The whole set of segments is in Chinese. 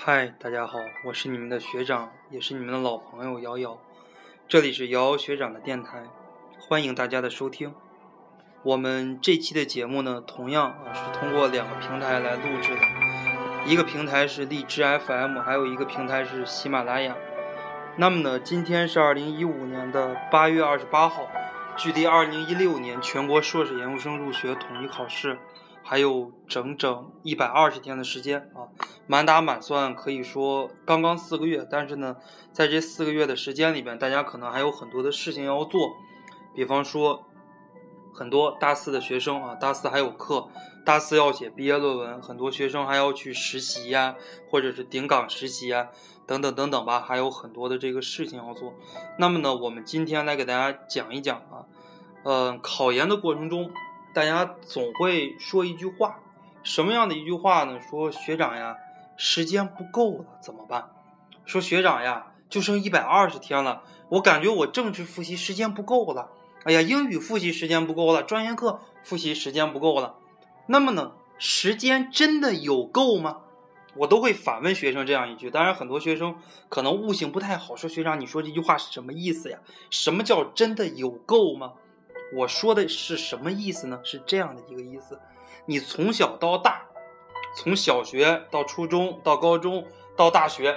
嗨，大家好，我是你们的学长，也是你们的老朋友瑶瑶。这里是瑶瑶学长的电台，欢迎大家的收听。我们这期的节目呢，同样啊是通过两个平台来录制的，一个平台是荔枝 FM，还有一个平台是喜马拉雅。那么呢，今天是二零一五年的八月二十八号，距离二零一六年全国硕士研究生入学统一考试还有整整一百二十天的时间啊，满打满算可以说刚刚四个月。但是呢，在这四个月的时间里边，大家可能还有很多的事情要做，比方说。很多大四的学生啊，大四还有课，大四要写毕业论文，很多学生还要去实习呀，或者是顶岗实习呀，等等等等吧，还有很多的这个事情要做。那么呢，我们今天来给大家讲一讲啊，呃，考研的过程中，大家总会说一句话，什么样的一句话呢？说学长呀，时间不够了，怎么办？说学长呀，就剩一百二十天了，我感觉我政治复习时间不够了。哎呀，英语复习时间不够了，专业课复习时间不够了。那么呢，时间真的有够吗？我都会反问学生这样一句。当然，很多学生可能悟性不太好，说学长，你说这句话是什么意思呀？什么叫真的有够吗？我说的是什么意思呢？是这样的一个意思：你从小到大，从小学到初中到高中到大学，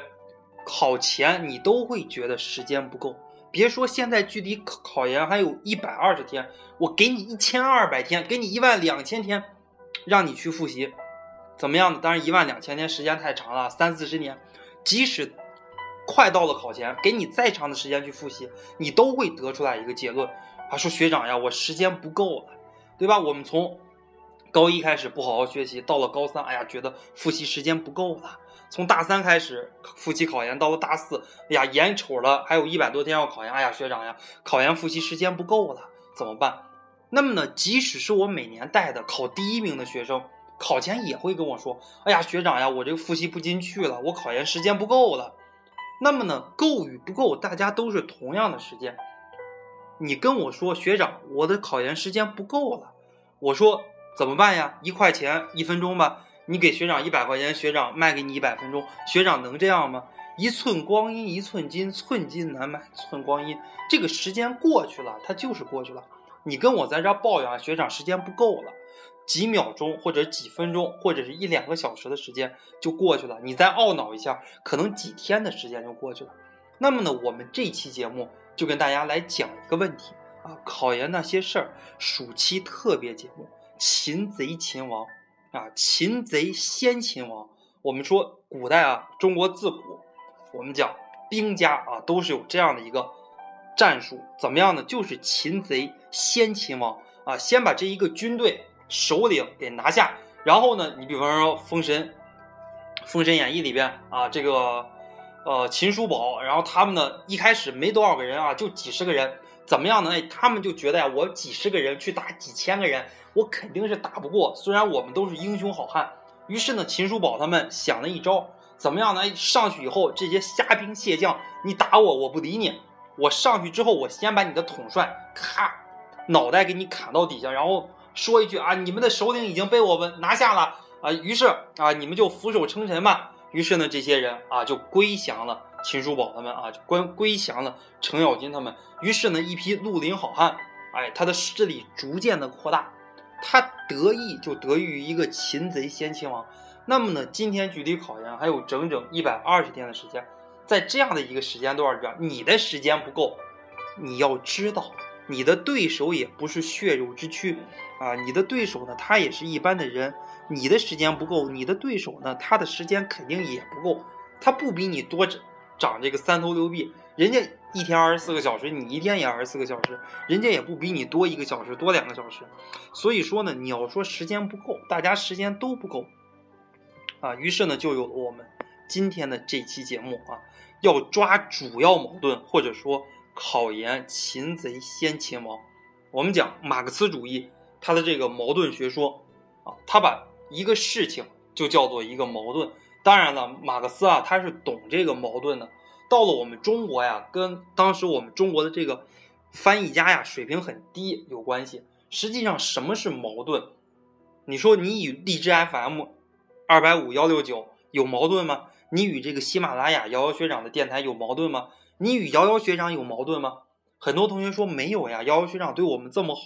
考前你都会觉得时间不够。别说现在距离考考研还有一百二十天，我给你一千二百天，给你一万两千天，让你去复习，怎么样的？当然一万两千天时间太长了，三四十年，即使快到了考前，给你再长的时间去复习，你都会得出来一个结论，啊，说学长呀，我时间不够了，对吧？我们从高一开始不好好学习，到了高三，哎呀，觉得复习时间不够了。从大三开始复习考研，到了大四，哎呀，眼瞅了还有一百多天要考研，哎呀，学长呀，考研复习时间不够了，怎么办？那么呢，即使是我每年带的考第一名的学生，考前也会跟我说，哎呀，学长呀，我这个复习不进去了，我考研时间不够了。那么呢，够与不够，大家都是同样的时间。你跟我说，学长，我的考研时间不够了，我说怎么办呀？一块钱一分钟吧。你给学长一百块钱，学长卖给你一百分钟，学长能这样吗？一寸光阴一寸金，寸金难买寸光阴。这个时间过去了，它就是过去了。你跟我在这抱怨，学长时间不够了，几秒钟或者几分钟或者是一两个小时的时间就过去了，你再懊恼一下，可能几天的时间就过去了。那么呢，我们这期节目就跟大家来讲一个问题啊，考研那些事儿，暑期特别节目，擒贼擒王。啊，擒贼先擒王。我们说古代啊，中国自古，我们讲兵家啊，都是有这样的一个战术。怎么样呢？就是擒贼先擒王啊，先把这一个军队首领给拿下。然后呢，你比方说《封神》《封神演义》里边啊，这个呃秦叔宝，然后他们呢一开始没多少个人啊，就几十个人。怎么样呢？哎，他们就觉得呀，我几十个人去打几千个人，我肯定是打不过。虽然我们都是英雄好汉，于是呢，秦叔宝他们想了一招，怎么样呢？上去以后，这些虾兵蟹将，你打我，我不理你。我上去之后，我先把你的统帅咔，脑袋给你砍到底下，然后说一句啊，你们的首领已经被我们拿下了啊。于是啊，你们就俯首称臣吧。于是呢，这些人啊就归降了。秦叔宝他们啊，就归归降了程咬金他们。于是呢，一批绿林好汉，哎，他的势力逐渐的扩大。他得意就得益于一个擒贼先擒王。那么呢，今天距离考研还有整整一百二十天的时间，在这样的一个时间段里边，你的时间不够，你要知道，你的对手也不是血肉之躯啊，你的对手呢，他也是一般的人。你的时间不够，你的对手呢，他的时间肯定也不够，他不比你多长这个三头六臂，人家一天二十四个小时，你一天也二十四个小时，人家也不比你多一个小时，多两个小时。所以说呢，你要说时间不够，大家时间都不够啊。于是呢，就有了我们今天的这期节目啊，要抓主要矛盾，或者说考研擒贼先擒王。我们讲马克思主义，他的这个矛盾学说啊，他把一个事情就叫做一个矛盾。当然了，马克思啊，他是懂这个矛盾的。到了我们中国呀，跟当时我们中国的这个翻译家呀水平很低有关系。实际上，什么是矛盾？你说你与荔枝 FM 二百五幺六九有矛盾吗？你与这个喜马拉雅瑶瑶学长的电台有矛盾吗？你与瑶瑶学长有矛盾吗？很多同学说没有呀，瑶瑶学长对我们这么好，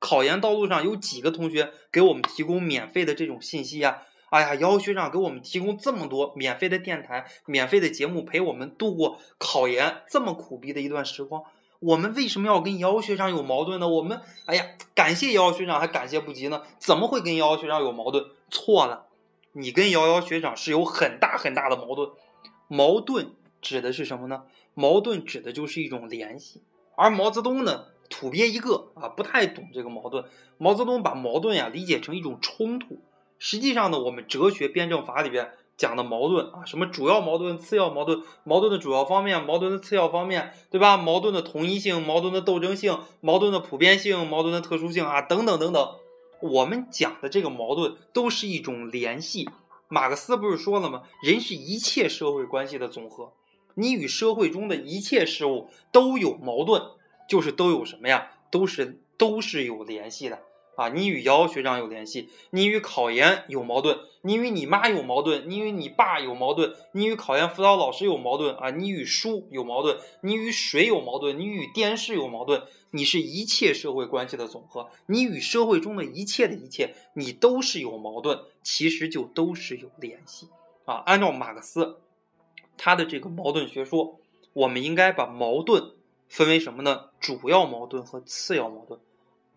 考研道路上有几个同学给我们提供免费的这种信息呀？哎呀，瑶瑶学长给我们提供这么多免费的电台、免费的节目，陪我们度过考研这么苦逼的一段时光。我们为什么要跟瑶瑶学长有矛盾呢？我们哎呀，感谢瑶瑶学长还感谢不及呢？怎么会跟瑶瑶学长有矛盾？错了，你跟瑶瑶学长是有很大很大的矛盾。矛盾指的是什么呢？矛盾指的就是一种联系。而毛泽东呢，土鳖一个啊，不太懂这个矛盾。毛泽东把矛盾呀理解成一种冲突。实际上呢，我们哲学辩证法里边讲的矛盾啊，什么主要矛盾、次要矛盾、矛盾的主要方面、矛盾的次要方面，对吧？矛盾的同一性、矛盾的斗争性、矛盾的普遍性、矛盾的特殊性啊，等等等等。我们讲的这个矛盾都是一种联系。马克思不是说了吗？人是一切社会关系的总和，你与社会中的一切事物都有矛盾，就是都有什么呀？都是都是有联系的。啊，你与姚学长有联系，你与考研有矛盾，你与你妈有矛盾，你与你爸有矛盾，你与考研辅导老师有矛盾啊，你与书有矛盾，你与水有矛盾，你与电视有矛盾，你是一切社会关系的总和，你与社会中的一切的一切，你都是有矛盾，其实就都是有联系啊。按照马克思他的这个矛盾学说，我们应该把矛盾分为什么呢？主要矛盾和次要矛盾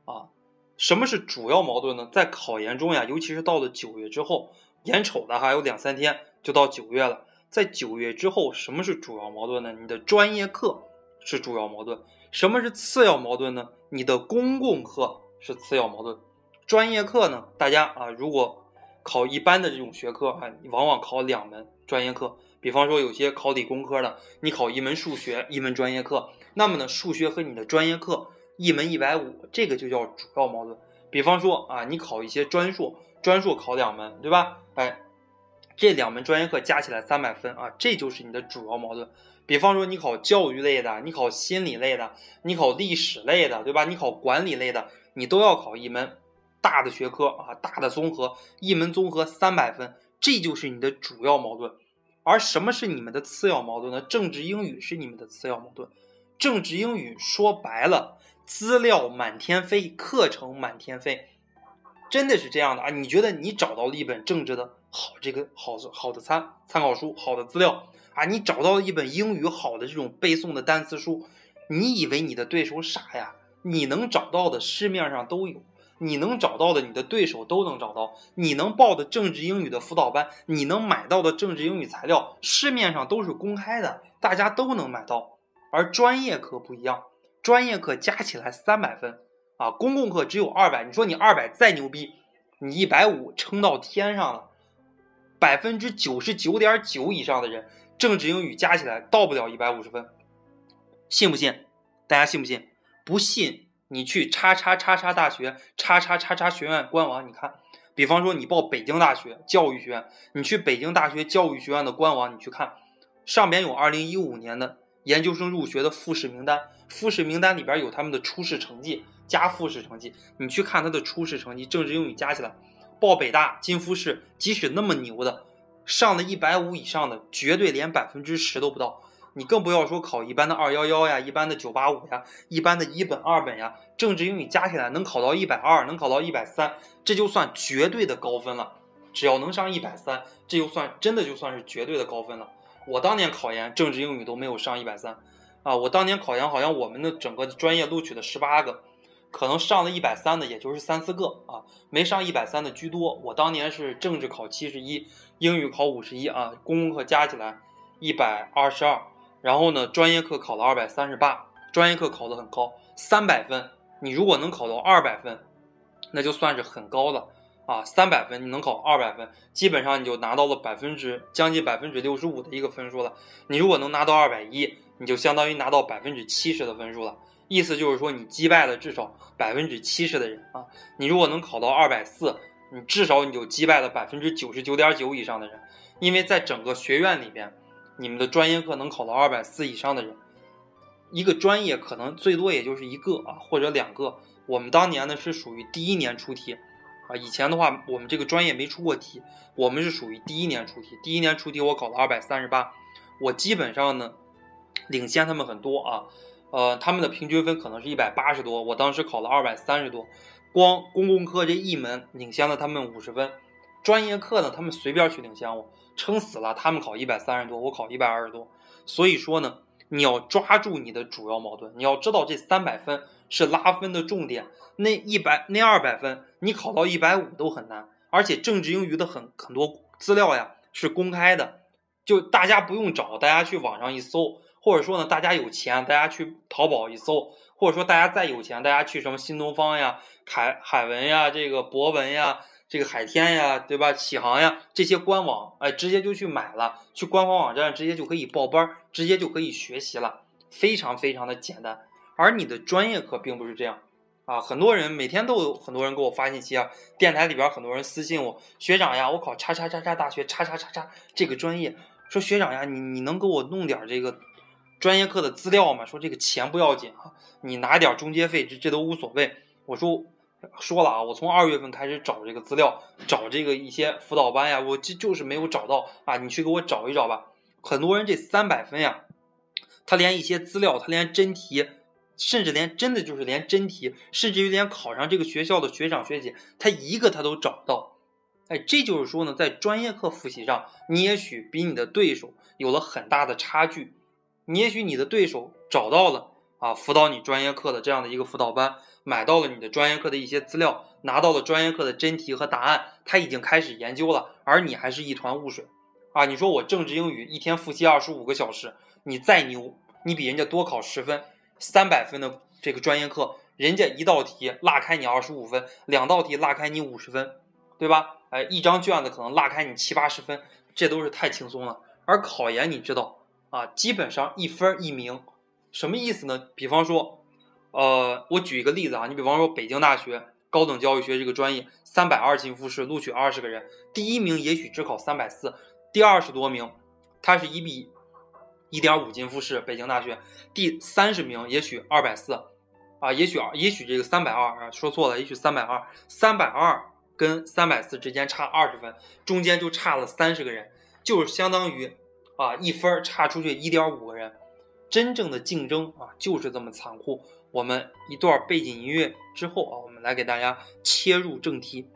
啊。什么是主要矛盾呢？在考研中呀，尤其是到了九月之后，眼瞅的还有两三天就到九月了。在九月之后，什么是主要矛盾呢？你的专业课是主要矛盾。什么是次要矛盾呢？你的公共课是次要矛盾。专业课呢？大家啊，如果考一般的这种学科啊，往往考两门专业课。比方说，有些考理工科的，你考一门数学，一门专业课，那么呢，数学和你的专业课。一门一百五，这个就叫主要矛盾。比方说啊，你考一些专硕，专硕考两门，对吧？哎，这两门专业课加起来三百分啊，这就是你的主要矛盾。比方说你考教育类的，你考心理类的，你考历史类的，对吧？你考管理类的，你都要考一门大的学科啊，大的综合，一门综合三百分，这就是你的主要矛盾。而什么是你们的次要矛盾呢？政治英语是你们的次要矛盾。政治英语说白了。资料满天飞，课程满天飞，真的是这样的啊？你觉得你找到了一本政治的好这个好好的参参考书，好的资料啊？你找到了一本英语好的这种背诵的单词书，你以为你的对手傻呀？你能找到的市面上都有，你能找到的你的对手都能找到，你能报的政治英语的辅导班，你能买到的政治英语材料，市面上都是公开的，大家都能买到，而专业课不一样。专业课加起来三百分，啊，公共课只有二百。你说你二百再牛逼，你一百五撑到天上了。百分之九十九点九以上的人，政治英语加起来到不了一百五十分，信不信？大家信不信？不信，你去叉叉叉叉大学叉叉叉叉学院官网，你看，比方说你报北京大学教育学院，你去北京大学教育学院的官网，你去看，上边有二零一五年的。研究生入学的复试名单，复试名单里边有他们的初试成绩加复试成绩。你去看他的初试成绩，政治英语加起来，报北大进复试，即使那么牛的，上了一百五以上的，绝对连百分之十都不到。你更不要说考一般的二幺幺呀，一般的九八五呀，一般的一本二本呀，政治英语加起来能考到一百二，能考到一百三，这就算绝对的高分了。只要能上一百三，这就算真的就算是绝对的高分了。我当年考研政治英语都没有上一百三，啊，我当年考研好像我们的整个专业录取的十八个，可能上了一百三的也就是三四个啊，没上一百三的居多。我当年是政治考七十一，英语考五十一啊，公共课加起来一百二十二，然后呢，专业课考了二百三十八，专业课考得很高，三百分，你如果能考到二百分，那就算是很高了。啊，三百分你能考二百分，基本上你就拿到了百分之将近百分之六十五的一个分数了。你如果能拿到二百一，你就相当于拿到百分之七十的分数了。意思就是说，你击败了至少百分之七十的人啊。你如果能考到二百四，你至少你就击败了百分之九十九点九以上的人。因为在整个学院里边，你们的专业课能考到二百四以上的人，一个专业可能最多也就是一个啊或者两个。我们当年呢是属于第一年出题。啊。以前的话，我们这个专业没出过题，我们是属于第一年出题。第一年出题我考了二百三十八，我基本上呢领先他们很多啊。呃，他们的平均分可能是一百八十多，我当时考了二百三十多，光公共课这一门领先了他们五十分，专业课呢他们随便去领先我，撑死了他们考一百三十多，我考一百二十多。所以说呢，你要抓住你的主要矛盾，你要知道这三百分是拉分的重点，那一百那二百分你考到一百五都很难，而且政治英语的很很多资料呀是公开的，就大家不用找，大家去网上一搜。或者说呢，大家有钱，大家去淘宝一搜；或者说大家再有钱，大家去什么新东方呀、海海文呀、这个博文呀、这个海天呀，对吧？启航呀这些官网，哎，直接就去买了，去官方网站直接就可以报班，直接就可以学习了，非常非常的简单。而你的专业课并不是这样啊，很多人每天都有很多人给我发信息啊，电台里边很多人私信我，学长呀，我考叉叉叉叉大学叉叉叉叉这个专业，说学长呀，你你能给我弄点这个。专业课的资料吗，说这个钱不要紧啊，你拿点中介费，这这都无所谓。我说说了啊，我从二月份开始找这个资料，找这个一些辅导班呀，我就就是没有找到啊，你去给我找一找吧。很多人这三百分呀，他连一些资料，他连真题，甚至连真的就是连真题，甚至于连考上这个学校的学长学姐，他一个他都找不到。哎，这就是说呢，在专业课复习上，你也许比你的对手有了很大的差距。你也许你的对手找到了啊，辅导你专业课的这样的一个辅导班，买到了你的专业课的一些资料，拿到了专业课的真题和答案，他已经开始研究了，而你还是一团雾水啊！你说我政治英语一天复习二十五个小时，你再牛，你比人家多考十分，三百分的这个专业课，人家一道题落开你二十五分，两道题落开你五十分，对吧？哎，一张卷子可能落开你七八十分，这都是太轻松了。而考研，你知道？啊，基本上一分一名，什么意思呢？比方说，呃，我举一个例子啊，你比方说北京大学高等教育学这个专业，三百二进复试录取二十个人，第一名也许只考三百四，第二十多名，他是一比一点五进复试，北京大学第三十名也许二百四，啊，也许也许这个三百二啊，说错了，也许三百二，三百二跟三百四之间差二十分，中间就差了三十个人，就是相当于。啊，一分差出去一点五个人，真正的竞争啊就是这么残酷。我们一段背景音乐之后啊，我们来给大家切入正题。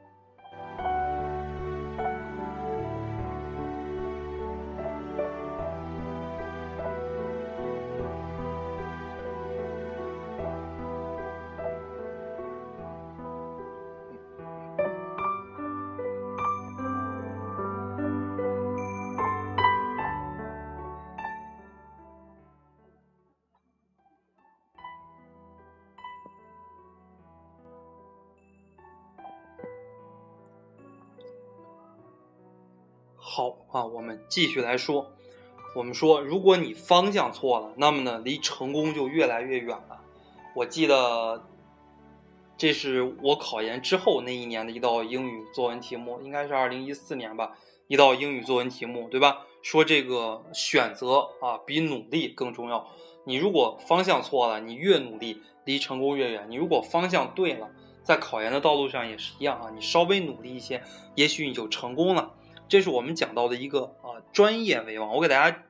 啊，我们继续来说。我们说，如果你方向错了，那么呢，离成功就越来越远了。我记得，这是我考研之后那一年的一道英语作文题目，应该是二零一四年吧，一道英语作文题目，对吧？说这个选择啊，比努力更重要。你如果方向错了，你越努力，离成功越远。你如果方向对了，在考研的道路上也是一样啊，你稍微努力一些，也许你就成功了。这是我们讲到的一个啊专业为王。我给大家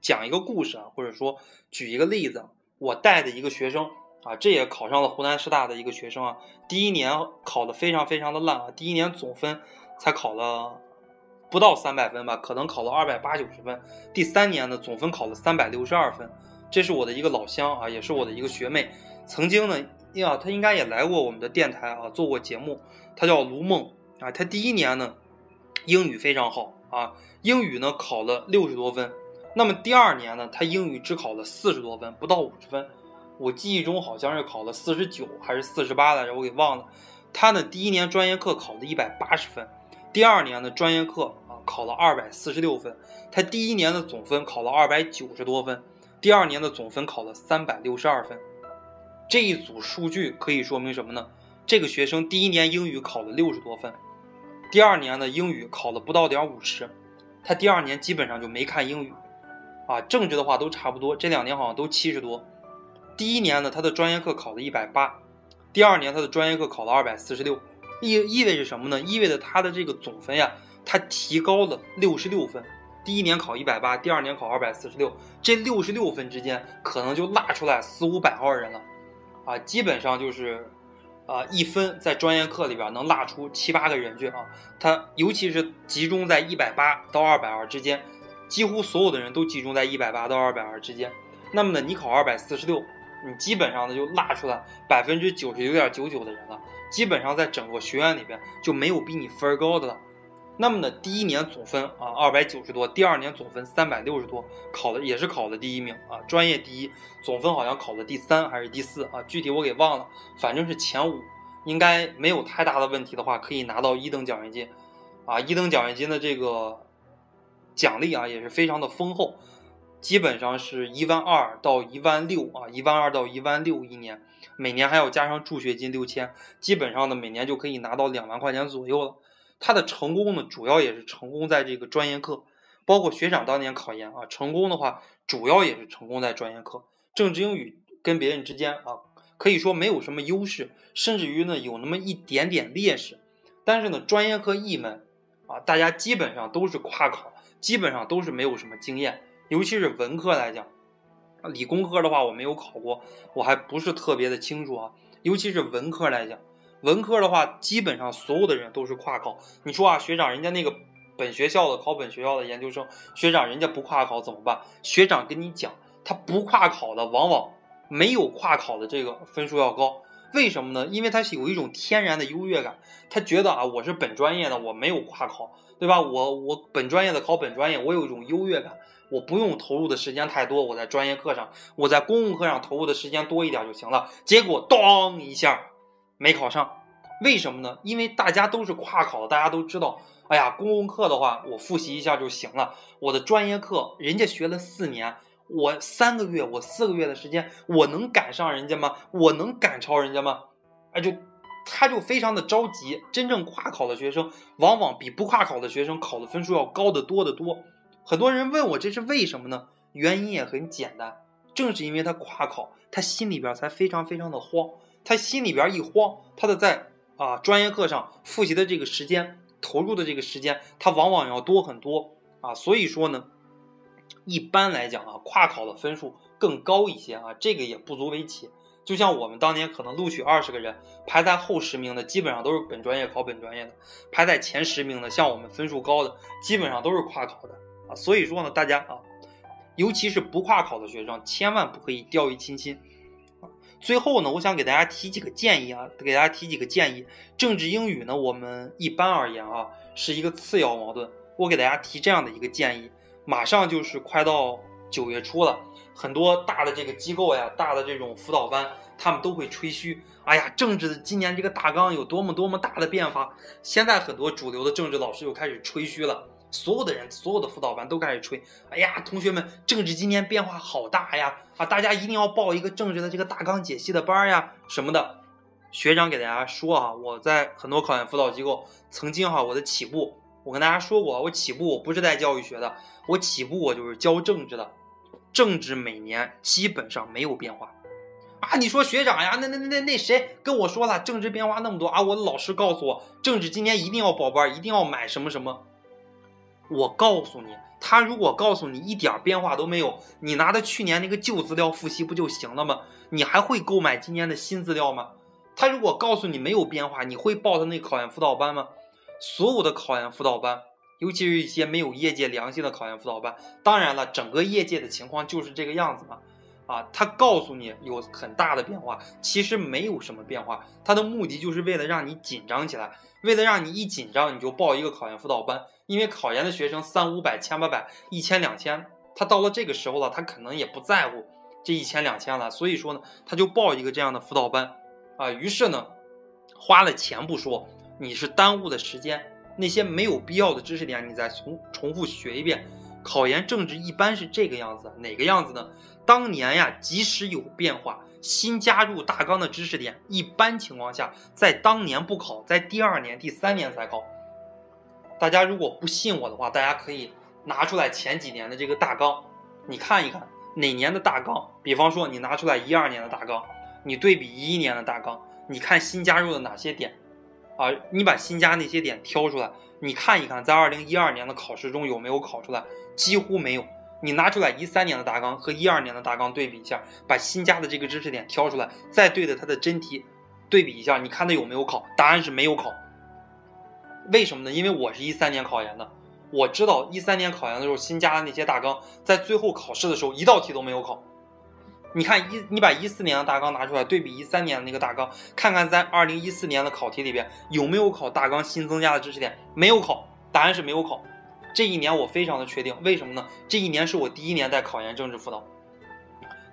讲一个故事啊，或者说举一个例子。我带的一个学生啊，这也考上了湖南师大的一个学生啊。第一年考的非常非常的烂啊，第一年总分才考了不到三百分吧，可能考了二百八九十分。第三年呢，总分考了三百六十二分。这是我的一个老乡啊，也是我的一个学妹。曾经呢，呀，他应该也来过我们的电台啊，做过节目。他叫卢梦啊，他第一年呢。英语非常好啊，英语呢考了六十多分，那么第二年呢，他英语只考了四十多分，不到五十分。我记忆中好像是考了四十九还是四十八来着，我给忘了。他呢第一年专业课考了一百八十分，第二年的专业课啊考了二百四十六分。他第一年的总分考了二百九十多分，第二年的总分考了三百六十二分。这一组数据可以说明什么呢？这个学生第一年英语考了六十多分。第二年的英语考了不到点五十，他第二年基本上就没看英语，啊，政治的话都差不多，这两年好像都七十多。第一年呢，他的专业课考了一百八，第二年他的专业课考了二百四十六，意意味着什么呢？意味着他的这个总分呀，他提高了六十六分。第一年考一百八，第二年考二百四十六，这六十六分之间可能就落出来四五百号人了，啊，基本上就是，啊，一分在专业课里边能落出七八个人去啊。他尤其是集中在一百八到二百二之间，几乎所有的人都集中在一百八到二百二之间。那么呢，你考二百四十六，你基本上呢就落出来百分之九十九点九九的人了，基本上在整个学院里边就没有比你分高的了。那么呢，第一年总分啊二百九十多，第二年总分三百六十多，考的也是考的第一名啊，专业第一，总分好像考的第三还是第四啊，具体我给忘了，反正是前五，应该没有太大的问题的话，可以拿到一等奖学金，啊，一等奖学金的这个奖励啊也是非常的丰厚，基本上是一万二到一万六啊，一万二到一万六一年，每年还要加上助学金六千，基本上呢每年就可以拿到两万块钱左右了。他的成功呢，主要也是成功在这个专业课，包括学长当年考研啊，成功的话，主要也是成功在专业课。政治英语跟别人之间啊，可以说没有什么优势，甚至于呢有那么一点点劣势。但是呢，专业课一门啊，大家基本上都是跨考，基本上都是没有什么经验。尤其是文科来讲，理工科的话我没有考过，我还不是特别的清楚啊。尤其是文科来讲。文科的话，基本上所有的人都是跨考。你说啊，学长，人家那个本学校的考本学校的研究生，学长人家不跨考怎么办？学长跟你讲，他不跨考的往往没有跨考的这个分数要高。为什么呢？因为他是有一种天然的优越感，他觉得啊，我是本专业的，我没有跨考，对吧？我我本专业的考本专业，我有一种优越感，我不用投入的时间太多，我在专业课上，我在公共课上投入的时间多一点就行了。结果当一下。没考上，为什么呢？因为大家都是跨考，大家都知道，哎呀，公共课的话，我复习一下就行了。我的专业课，人家学了四年，我三个月，我四个月的时间，我能赶上人家吗？我能赶超人家吗？哎，就他就非常的着急。真正跨考的学生，往往比不跨考的学生考的分数要高得多得多。很多人问我这是为什么呢？原因也很简单，正是因为他跨考，他心里边才非常非常的慌。他心里边一慌，他的在啊专业课上复习的这个时间，投入的这个时间，他往往要多很多啊。所以说呢，一般来讲啊，跨考的分数更高一些啊，这个也不足为奇。就像我们当年可能录取二十个人，排在后十名的基本上都是本专业考本专业的，排在前十名的，像我们分数高的，基本上都是跨考的啊。所以说呢，大家啊，尤其是不跨考的学生，千万不可以掉以轻心。最后呢，我想给大家提几个建议啊，给大家提几个建议。政治英语呢，我们一般而言啊，是一个次要矛盾。我给大家提这样的一个建议：马上就是快到九月初了，很多大的这个机构呀，大的这种辅导班，他们都会吹嘘，哎呀，政治的今年这个大纲有多么多么大的变化。现在很多主流的政治老师又开始吹嘘了。所有的人，所有的辅导班都开始吹，哎呀，同学们，政治今年变化好大呀！啊，大家一定要报一个政治的这个大纲解析的班呀，什么的。学长给大家说啊，我在很多考研辅导机构，曾经哈，我的起步，我跟大家说过，我起步我不是在教育学的，我起步我就是教政治的，政治每年基本上没有变化。啊，你说学长呀，那那那那那谁跟我说了，政治变化那么多啊？我的老师告诉我，政治今年一定要报班，一定要买什么什么。我告诉你，他如果告诉你一点变化都没有，你拿着去年那个旧资料复习不就行了吗？你还会购买今年的新资料吗？他如果告诉你没有变化，你会报他那考研辅导班吗？所有的考研辅导班，尤其是一些没有业界良心的考研辅导班，当然了，整个业界的情况就是这个样子嘛。啊，他告诉你有很大的变化，其实没有什么变化，他的目的就是为了让你紧张起来，为了让你一紧张你就报一个考研辅导班。因为考研的学生三五百、千八百、一千两千，他到了这个时候了，他可能也不在乎这一千两千了，所以说呢，他就报一个这样的辅导班，啊，于是呢，花了钱不说，你是耽误的时间，那些没有必要的知识点，你再重重复学一遍。考研政治一般是这个样子，哪个样子呢？当年呀，即使有变化，新加入大纲的知识点，一般情况下在当年不考，在第二年、第三年才考。大家如果不信我的话，大家可以拿出来前几年的这个大纲，你看一看哪年的大纲。比方说，你拿出来一二年的大纲，你对比一一年的大纲，你看新加入的哪些点，啊，你把新加那些点挑出来，你看一看，在二零一二年的考试中有没有考出来？几乎没有。你拿出来一三年的大纲和一二年的大纲对比一下，把新加的这个知识点挑出来，再对着它的真题对比一下，你看它有没有考？答案是没有考。为什么呢？因为我是一三年考研的，我知道一三年考研的时候新加的那些大纲，在最后考试的时候一道题都没有考。你看一，你把一四年的大纲拿出来对比一三年的那个大纲，看看在二零一四年的考题里边有没有考大纲新增加的知识点？没有考，答案是没有考。这一年我非常的确定，为什么呢？这一年是我第一年在考研政治辅导，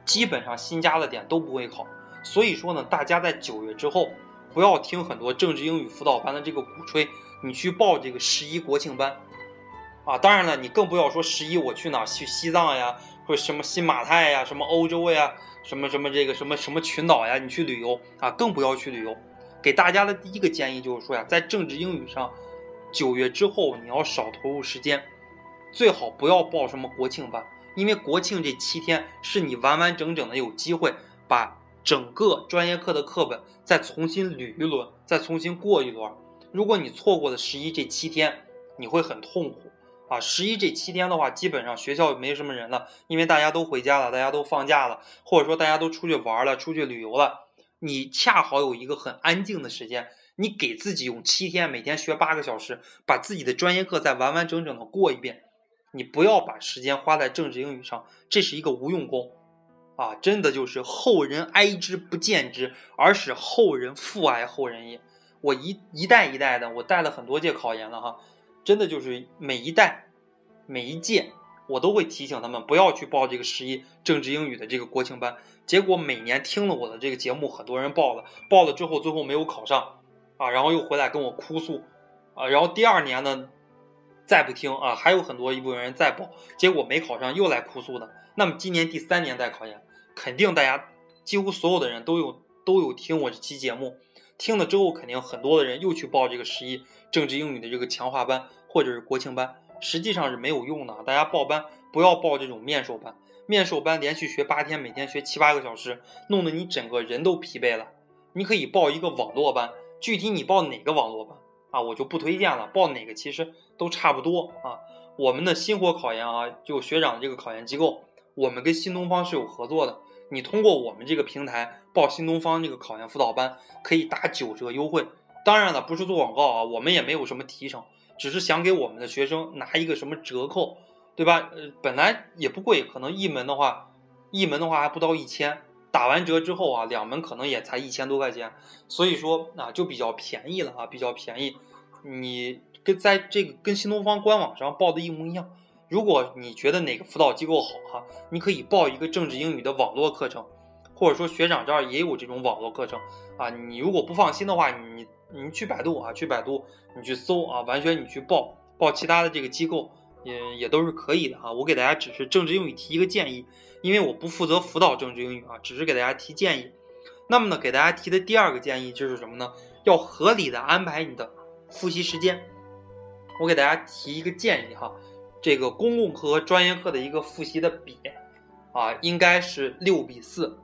基本上新加的点都不会考。所以说呢，大家在九月之后不要听很多政治英语辅导班的这个鼓吹，你去报这个十一国庆班啊！当然了，你更不要说十一我去哪去西藏呀。或什么新马泰呀，什么欧洲呀，什么什么这个什么什么群岛呀，你去旅游啊，更不要去旅游。给大家的第一个建议就是说呀，在政治英语上，九月之后你要少投入时间，最好不要报什么国庆班，因为国庆这七天是你完完整整的有机会把整个专业课的课本再重新捋一轮，再重新过一轮。如果你错过了十一这七天，你会很痛苦。啊，十一这七天的话，基本上学校没什么人了，因为大家都回家了，大家都放假了，或者说大家都出去玩了，出去旅游了。你恰好有一个很安静的时间，你给自己用七天，每天学八个小时，把自己的专业课再完完整整的过一遍。你不要把时间花在政治英语上，这是一个无用功。啊，真的就是后人哀之不见之，而使后人复哀后人也。我一一代一代的，我带了很多届考研了哈。真的就是每一代、每一届，我都会提醒他们不要去报这个十一政治英语的这个国庆班。结果每年听了我的这个节目，很多人报了，报了之后最后没有考上，啊，然后又回来跟我哭诉，啊，然后第二年呢，再不听啊，还有很多一部分人再报，结果没考上又来哭诉的。那么今年第三年再考研，肯定大家几乎所有的人都有都有听我这期节目，听了之后肯定很多的人又去报这个十一政治英语的这个强化班。或者是国庆班，实际上是没有用的。大家报班不要报这种面授班，面授班连续学八天，每天学七八个小时，弄得你整个人都疲惫了。你可以报一个网络班，具体你报哪个网络班啊，我就不推荐了。报哪个其实都差不多啊。我们的新火考研啊，就学长这个考研机构，我们跟新东方是有合作的。你通过我们这个平台报新东方这个考研辅导班，可以打九折优惠。当然了，不是做广告啊，我们也没有什么提成。只是想给我们的学生拿一个什么折扣，对吧？呃，本来也不贵，可能一门的话，一门的话还不到一千，打完折之后啊，两门可能也才一千多块钱，所以说啊，就比较便宜了啊，比较便宜。你跟在这个跟新东方官网上报的一模一样。如果你觉得哪个辅导机构好哈，你可以报一个政治英语的网络课程，或者说学长这儿也有这种网络课程啊。你如果不放心的话，你。你去百度啊，去百度，你去搜啊，完全你去报报其他的这个机构也也都是可以的啊。我给大家只是政治英语提一个建议，因为我不负责辅导政治英语啊，只是给大家提建议。那么呢，给大家提的第二个建议就是什么呢？要合理的安排你的复习时间。我给大家提一个建议哈，这个公共课和专业课的一个复习的比啊，应该是六比四，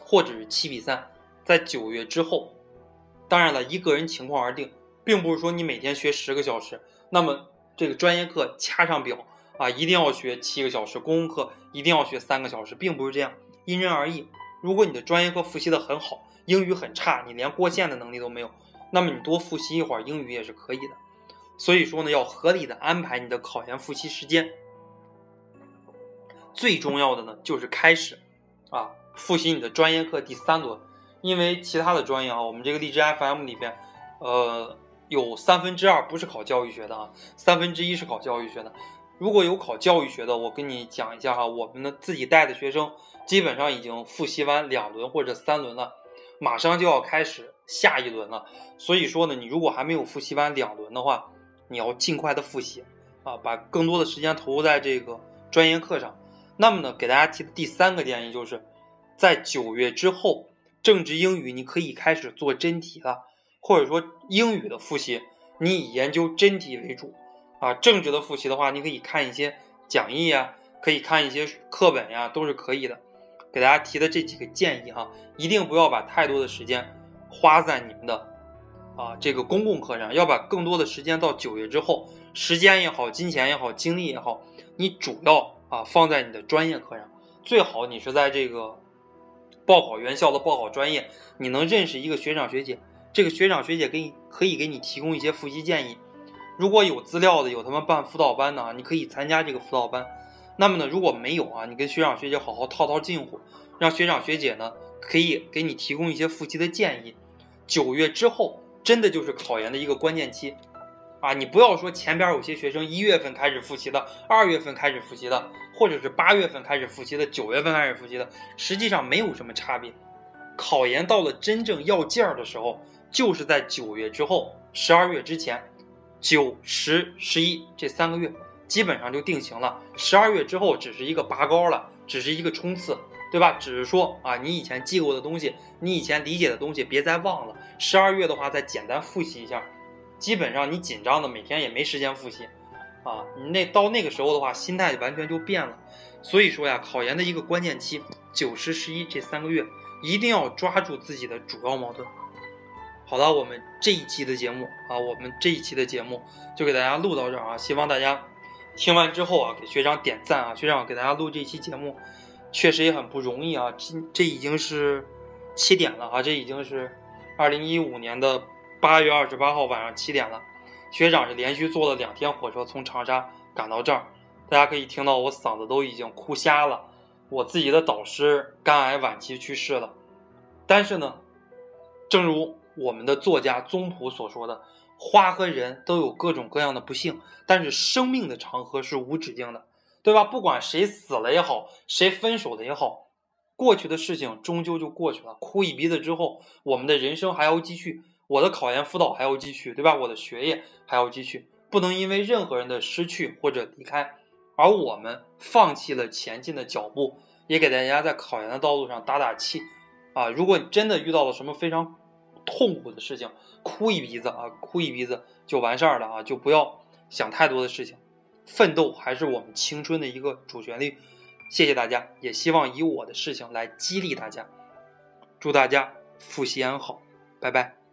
或者是七比三，在九月之后。当然了，依个人情况而定，并不是说你每天学十个小时，那么这个专业课掐上表啊，一定要学七个小时，公共课一定要学三个小时，并不是这样，因人而异。如果你的专业课复习的很好，英语很差，你连过线的能力都没有，那么你多复习一会儿英语也是可以的。所以说呢，要合理的安排你的考研复习时间。最重要的呢，就是开始啊，复习你的专业课第三轮。因为其他的专业啊，我们这个荔枝 FM 里边，呃，有三分之二不是考教育学的啊，三分之一是考教育学的。如果有考教育学的，我跟你讲一下哈，我们的自己带的学生基本上已经复习完两轮或者三轮了，马上就要开始下一轮了。所以说呢，你如果还没有复习完两轮的话，你要尽快的复习啊，把更多的时间投入在这个专业课上。那么呢，给大家提的第三个建议就是，在九月之后。政治英语你可以开始做真题了，或者说英语的复习，你以研究真题为主啊。政治的复习的话，你可以看一些讲义呀，可以看一些课本呀，都是可以的。给大家提的这几个建议哈，一定不要把太多的时间花在你们的啊这个公共课上，要把更多的时间到九月之后，时间也好，金钱也好，精力也好，你主要啊放在你的专业课上。最好你是在这个报考院校的报考专业，你能认识一个学长学姐，这个学长学姐给你可以给你提供一些复习建议。如果有资料的，有他们办辅导班的啊，你可以参加这个辅导班。那么呢，如果没有啊，你跟学长学姐好好套套近乎，让学长学姐呢可以给你提供一些复习的建议。九月之后，真的就是考研的一个关键期。啊，你不要说前边有些学生一月份开始复习的，二月份开始复习的，或者是八月份开始复习的，九月份开始复习的，实际上没有什么差别。考研到了真正要劲儿的时候，就是在九月之后，十二月之前，九、十、十一这三个月基本上就定型了。十二月之后只是一个拔高了，只是一个冲刺，对吧？只是说啊，你以前记过的东西，你以前理解的东西，别再忘了。十二月的话，再简单复习一下。基本上你紧张的每天也没时间复习，啊，你那到那个时候的话，心态完全就变了。所以说呀，考研的一个关键期，九十十一这三个月，一定要抓住自己的主要矛盾。好了，我们这一期的节目啊，我们这一期的节目就给大家录到这儿啊，希望大家听完之后啊，给学长点赞啊，学长给大家录这期节目，确实也很不容易啊，这这已经是七点了啊，这已经是二零一五年的。八月二十八号晚上七点了，学长是连续坐了两天火车从长沙赶到这儿，大家可以听到我嗓子都已经哭瞎了。我自己的导师肝癌晚期去世了，但是呢，正如我们的作家宗璞所说的，花和人都有各种各样的不幸，但是生命的长河是无止境的，对吧？不管谁死了也好，谁分手了也好，过去的事情终究就过去了。哭一鼻子之后，我们的人生还要继续。我的考研辅导还要继续，对吧？我的学业还要继续，不能因为任何人的失去或者离开，而我们放弃了前进的脚步。也给大家在考研的道路上打打气，啊！如果你真的遇到了什么非常痛苦的事情，哭一鼻子啊，哭一鼻子就完事儿了啊，就不要想太多的事情。奋斗还是我们青春的一个主旋律。谢谢大家，也希望以我的事情来激励大家。祝大家复习安好，拜拜。